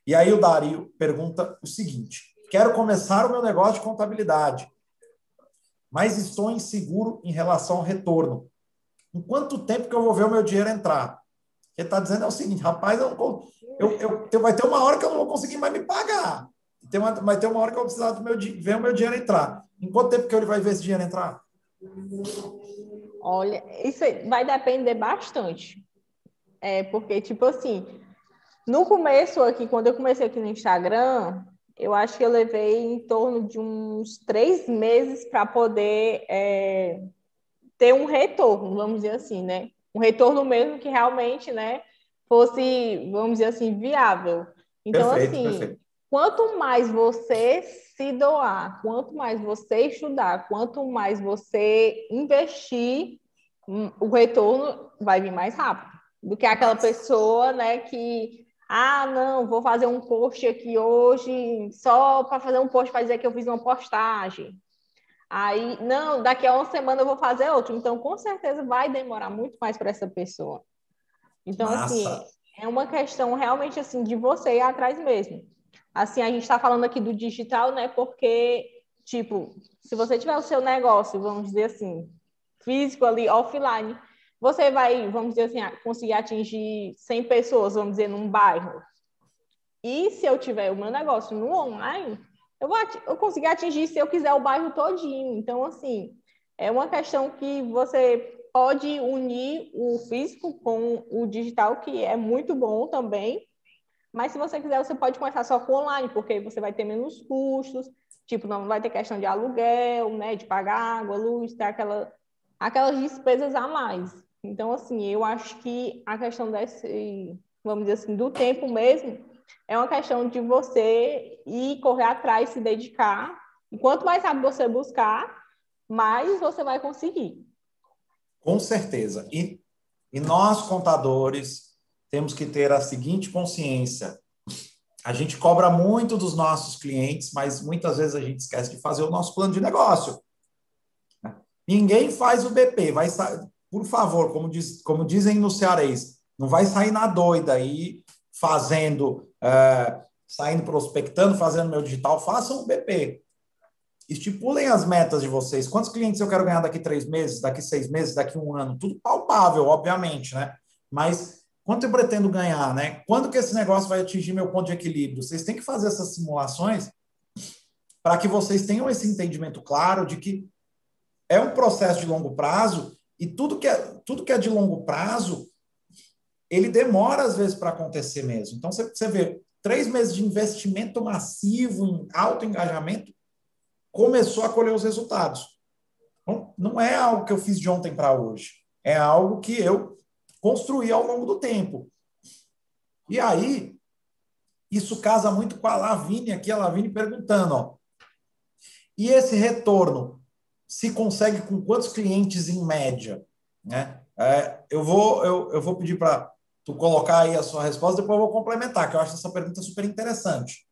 E aí o Dario pergunta o seguinte: quero começar o meu negócio de contabilidade, mas estou inseguro em relação ao retorno. Em quanto tempo que eu vou ver o meu dinheiro entrar? Ele está dizendo é o seguinte, rapaz, eu, eu, eu, vai ter uma hora que eu não vou conseguir mais me pagar. Tem uma, vai ter uma hora que eu vou precisar do meu, ver o meu dinheiro entrar. Em quanto tempo que ele vai ver esse dinheiro entrar? Olha, isso vai depender bastante. É, porque, tipo assim, no começo aqui, quando eu comecei aqui no Instagram, eu acho que eu levei em torno de uns três meses para poder é, ter um retorno, vamos dizer assim, né? Um retorno mesmo que realmente, né, fosse, vamos dizer assim, viável. Então, perfeito, assim, perfeito. Quanto mais você se doar, quanto mais você estudar, quanto mais você investir, hum, o retorno vai vir mais rápido do que aquela pessoa, né, que ah, não, vou fazer um post aqui hoje só para fazer um post para dizer que eu fiz uma postagem. Aí, não, daqui a uma semana eu vou fazer outro. Então, com certeza vai demorar muito mais para essa pessoa. Então, assim, assim, é uma questão realmente assim de você ir atrás mesmo. Assim, a gente está falando aqui do digital, né? Porque, tipo, se você tiver o seu negócio, vamos dizer assim, físico ali, offline, você vai, vamos dizer assim, conseguir atingir 100 pessoas, vamos dizer, num bairro. E se eu tiver o meu negócio no online, eu vou eu conseguir atingir, se eu quiser, o bairro todinho. Então, assim, é uma questão que você pode unir o físico com o digital, que é muito bom também. Mas se você quiser, você pode começar só com online, porque você vai ter menos custos, tipo, não vai ter questão de aluguel, né, de pagar água, luz, ter aquela, aquelas despesas a mais. Então, assim, eu acho que a questão desse, vamos dizer assim, do tempo mesmo, é uma questão de você ir correr atrás, se dedicar. E quanto mais rápido você buscar, mais você vai conseguir. Com certeza. E, e nós, contadores, temos que ter a seguinte consciência: a gente cobra muito dos nossos clientes, mas muitas vezes a gente esquece de fazer o nosso plano de negócio. Ninguém faz o BP, vai por favor, como, diz, como dizem no Cearês, não vai sair na doida aí fazendo, é, saindo prospectando, fazendo meu digital, façam o BP. Estipulem as metas de vocês. Quantos clientes eu quero ganhar daqui três meses, daqui seis meses, daqui um ano? Tudo palpável, obviamente, né? Mas quanto eu pretendo ganhar, né? Quando que esse negócio vai atingir meu ponto de equilíbrio? Vocês têm que fazer essas simulações para que vocês tenham esse entendimento claro de que é um processo de longo prazo e tudo que é, tudo que é de longo prazo, ele demora às vezes para acontecer mesmo. Então, você, você vê, três meses de investimento massivo em alto engajamento, começou a colher os resultados. Então, não é algo que eu fiz de ontem para hoje. É algo que eu construí ao longo do tempo. E aí, isso casa muito com a Lavine aqui, a Lavine perguntando, ó, e esse retorno se consegue com quantos clientes em média? Né? É, eu, vou, eu, eu vou pedir para tu colocar aí a sua resposta, depois eu vou complementar, que eu acho essa pergunta super interessante.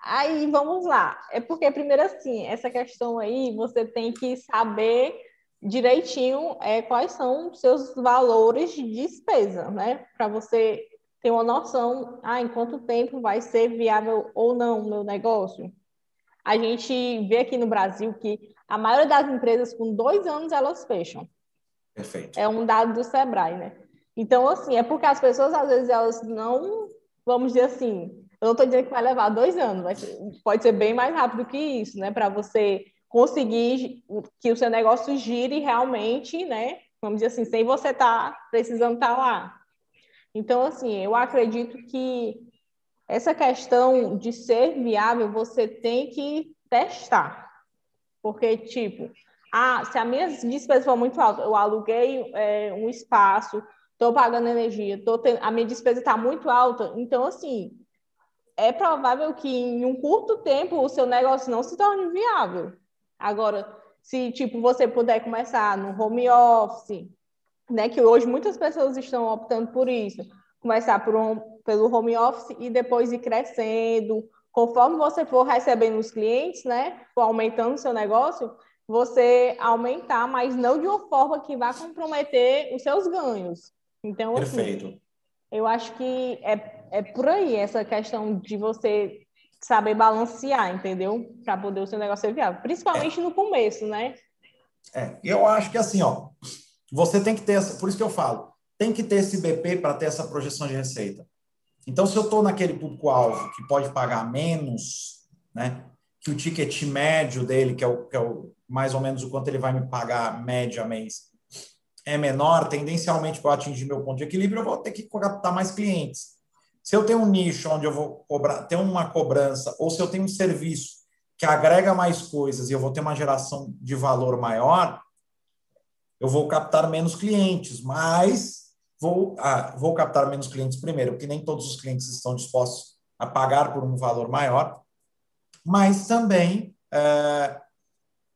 Aí vamos lá. É porque, primeiro, assim, essa questão aí você tem que saber direitinho é, quais são os seus valores de despesa, né? Para você ter uma noção, ah, em quanto tempo vai ser viável ou não o meu negócio. A gente vê aqui no Brasil que a maioria das empresas, com dois anos, elas fecham. Perfeito. É um dado do Sebrae, né? Então, assim, é porque as pessoas, às vezes, elas não, vamos dizer assim, eu não estou dizendo que vai levar dois anos, mas pode ser bem mais rápido que isso, né? Para você conseguir que o seu negócio gire realmente, né? Vamos dizer assim, sem você estar tá precisando estar tá lá. Então, assim, eu acredito que essa questão de ser viável, você tem que testar. Porque, tipo, ah, se a minha despesa for muito alta, eu aluguei é, um espaço, estou pagando energia, tô tendo, a minha despesa está muito alta, então, assim, é provável que em um curto tempo o seu negócio não se torne viável. Agora, se tipo você puder começar no home office, né, que hoje muitas pessoas estão optando por isso, começar por um, pelo home office e depois ir crescendo, conforme você for recebendo os clientes, né, for aumentando o seu negócio, você aumentar, mas não de uma forma que vá comprometer os seus ganhos. Então, assim, Perfeito. Assim, eu acho que é, é por aí essa questão de você saber balancear, entendeu? Para poder o seu negócio ser viável. Principalmente é. no começo, né? É, eu acho que assim, ó, você tem que ter essa, por isso que eu falo, tem que ter esse BP para ter essa projeção de receita. Então, se eu estou naquele público-alvo que pode pagar menos, né, que o ticket médio dele, que é, o, que é o mais ou menos o quanto ele vai me pagar média mês, é menor, tendencialmente para atingir meu ponto de equilíbrio, eu vou ter que captar mais clientes. Se eu tenho um nicho onde eu vou cobrar, ter uma cobrança, ou se eu tenho um serviço que agrega mais coisas e eu vou ter uma geração de valor maior, eu vou captar menos clientes, mas vou, ah, vou captar menos clientes primeiro, porque nem todos os clientes estão dispostos a pagar por um valor maior, mas também é,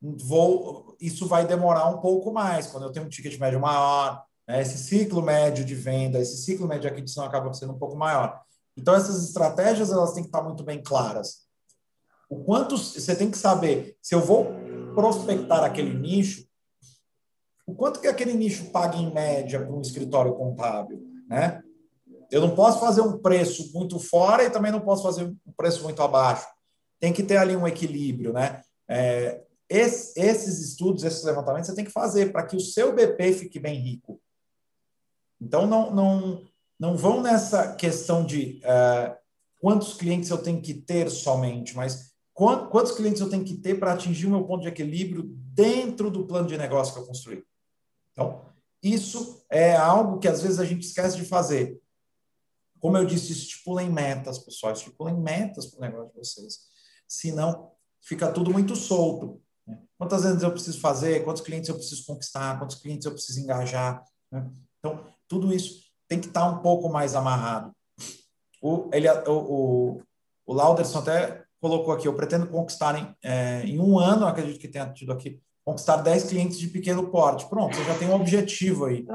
vou, isso vai demorar um pouco mais, quando eu tenho um ticket médio maior? Esse ciclo médio de venda, esse ciclo médio de aquisição acaba sendo um pouco maior. Então, essas estratégias elas têm que estar muito bem claras. O quanto você tem que saber se eu vou prospectar aquele nicho, o quanto que aquele nicho paga em média para um escritório contábil, né? Eu não posso fazer um preço muito fora e também não posso fazer um preço muito abaixo. Tem que ter ali um equilíbrio, né? É, esses estudos, esses levantamentos, você tem que fazer para que o seu BP fique bem rico. Então, não, não, não vão nessa questão de uh, quantos clientes eu tenho que ter somente, mas quantos clientes eu tenho que ter para atingir o meu ponto de equilíbrio dentro do plano de negócio que eu construí. Então, isso é algo que às vezes a gente esquece de fazer. Como eu disse, estipulem metas, pessoal, estipulem metas para o negócio de vocês. Senão, fica tudo muito solto. Né? Quantas vezes eu preciso fazer, quantos clientes eu preciso conquistar, quantos clientes eu preciso engajar. Né? Então, tudo isso tem que estar um pouco mais amarrado. O, ele, o, o, o Lauderson até colocou aqui, eu pretendo conquistar em, é, em um ano, acredito que tenha tido aqui, conquistar 10 clientes de pequeno porte. Pronto, você já tem um objetivo aí.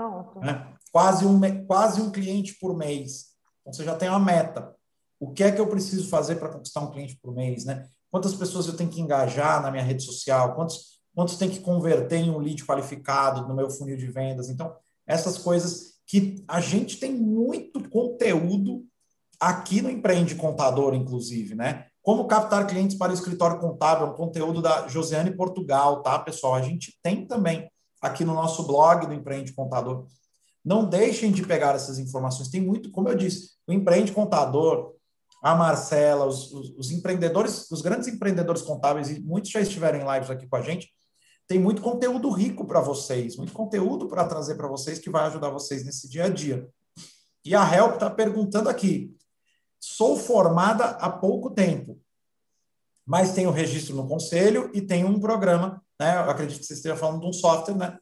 Né? quase um, quase um cliente por mês. Então, você já tem uma meta. O que é que eu preciso fazer para conquistar um cliente por mês, né? Quantas pessoas eu tenho que engajar na minha rede social? Quantos, quantos tem que converter em um lead qualificado no meu funil de vendas? Então, essas coisas que a gente tem muito conteúdo aqui no Empreende Contador, inclusive, né? Como captar clientes para o escritório contábil, um conteúdo da Josiane Portugal, tá, pessoal? A gente tem também aqui no nosso blog do Empreende Contador. Não deixem de pegar essas informações. Tem muito, como eu disse, o Empreende Contador, a Marcela, os, os, os empreendedores, os grandes empreendedores contábeis, e muitos já estiveram em lives aqui com a gente, tem muito conteúdo rico para vocês, muito conteúdo para trazer para vocês que vai ajudar vocês nesse dia a dia. E a Help está perguntando aqui: sou formada há pouco tempo, mas tenho registro no conselho e tenho um programa, né? Eu acredito que você esteja falando de um software, né?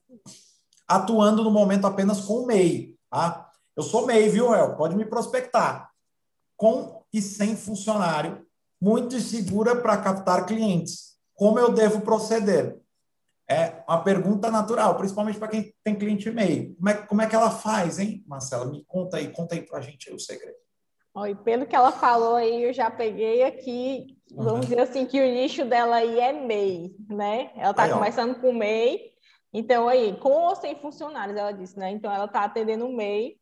Atuando no momento apenas com o MEI, tá? Eu sou MEI, viu, El? Pode me prospectar. Com e sem funcionário, muito segura para captar clientes. Como eu devo proceder? É uma pergunta natural, principalmente para quem tem cliente MEI. Como é, como é que ela faz, hein, Marcela? Me conta aí, conta aí para a gente o segredo. Oi, pelo que ela falou aí, eu já peguei aqui, vamos uhum. dizer assim, que o nicho dela aí é MEI, né? Ela está começando com MEI, então aí, com ou sem funcionários, ela disse, né? Então ela está atendendo o MEI.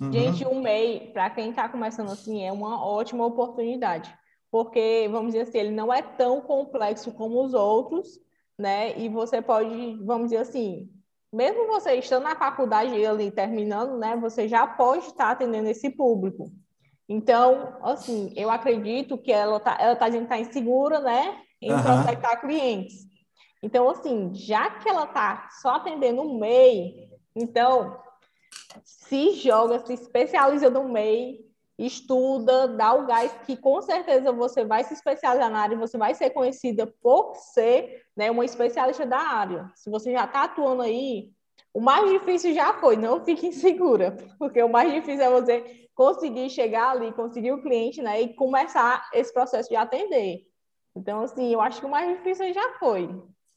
Uhum. Gente, o MEI, para quem está começando assim, é uma ótima oportunidade, porque, vamos dizer assim, ele não é tão complexo como os outros, né? E você pode, vamos dizer assim, mesmo você estando na faculdade ali terminando, né? Você já pode estar tá atendendo esse público. Então, assim, eu acredito que ela está ela tá está insegura, né? Em uhum. prospectar clientes. Então, assim, já que ela está só atendendo o MEI, então se joga, se especializa no MEI, estuda, dá o gás, que com certeza você vai se especializar na área, você vai ser conhecida por ser né, uma especialista da área. Se você já está atuando aí, o mais difícil já foi, não fique insegura, porque o mais difícil é você conseguir chegar ali, conseguir o cliente, né, e começar esse processo de atender. Então, assim, eu acho que o mais difícil já foi.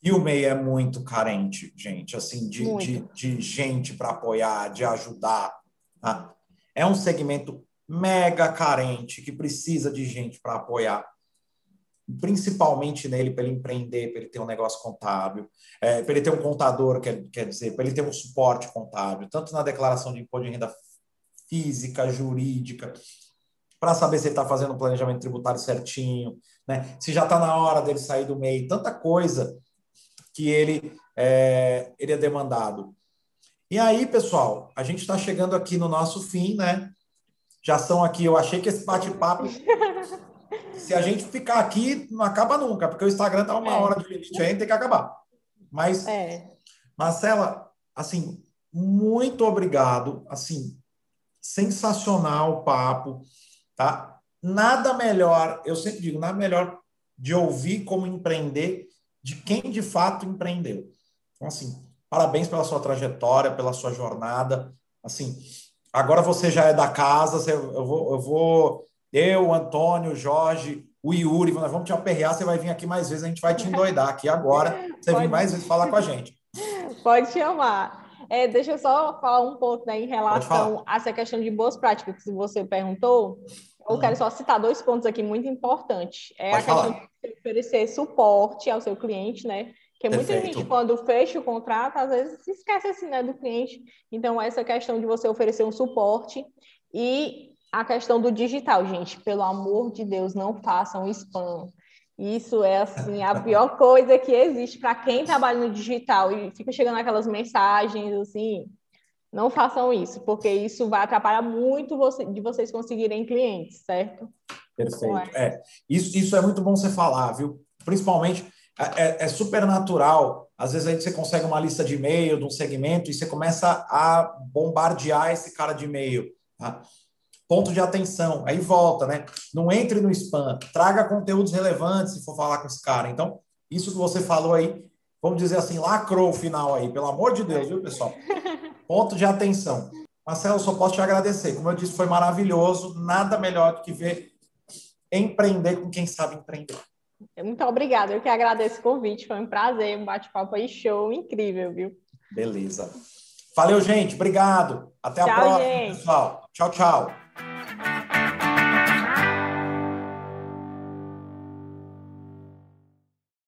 E o MEI é muito carente, gente, assim, de, de, de, gente para apoiar, de ajudar. Tá? É um segmento mega carente que precisa de gente para apoiar principalmente nele para ele empreender, para ele ter um negócio contábil, é, para ele ter um contador, quer, quer dizer, para ele ter um suporte contábil, tanto na declaração de imposto de renda física, jurídica, para saber se ele está fazendo o planejamento tributário certinho, né? se já está na hora dele sair do MEI, tanta coisa que ele é, ele é demandado. E aí, pessoal, a gente está chegando aqui no nosso fim, né? Já são aqui, eu achei que esse bate-papo se a gente ficar aqui, não acaba nunca, porque o Instagram tá uma é. hora de limite aí, tem que acabar. Mas, é. Marcela, assim, muito obrigado, assim, sensacional o papo, tá? Nada melhor, eu sempre digo, nada melhor de ouvir como empreender de quem de fato empreendeu. Então, assim, parabéns pela sua trajetória, pela sua jornada. Assim, agora você já é da casa, eu vou, eu vou eu, Antônio, Jorge, o Yuri, nós vamos te aperrear, você vai vir aqui mais vezes, a gente vai te endoidar aqui agora, você vem mais vezes falar com a gente. Pode chamar. É, deixa eu só falar um pouco né, em relação a essa questão de boas práticas que você perguntou. Eu hum. quero só citar dois pontos aqui muito importantes. É Pode a questão falar. de oferecer suporte ao seu cliente, né? Porque muita Perfeito. gente, quando fecha o contrato, às vezes se esquece assim, né, do cliente. Então, essa questão de você oferecer um suporte e a questão do digital, gente, pelo amor de Deus, não façam spam. Isso é assim a pior coisa que existe para quem trabalha no digital e fica chegando aquelas mensagens assim, não façam isso, porque isso vai atrapalhar muito você, de vocês conseguirem clientes, certo? Perfeito. É. é. Isso, isso é muito bom você falar, viu? Principalmente é, é, é super natural. Às vezes aí você consegue uma lista de e-mail de um segmento e você começa a bombardear esse cara de e-mail. Tá? ponto de atenção, aí volta, né? Não entre no spam, traga conteúdos relevantes se for falar com esse cara. Então, isso que você falou aí, vamos dizer assim, lacrou o final aí, pelo amor de Deus, viu, pessoal? Ponto de atenção. Marcelo, só posso te agradecer. Como eu disse, foi maravilhoso. Nada melhor do que ver empreender com quem sabe empreender. Muito obrigada. Eu que agradeço o convite. Foi um prazer. Um bate-papo aí show, incrível, viu? Beleza. Valeu, gente. Obrigado. Até a Tchau, próxima, gente. pessoal. Tchau, tchau.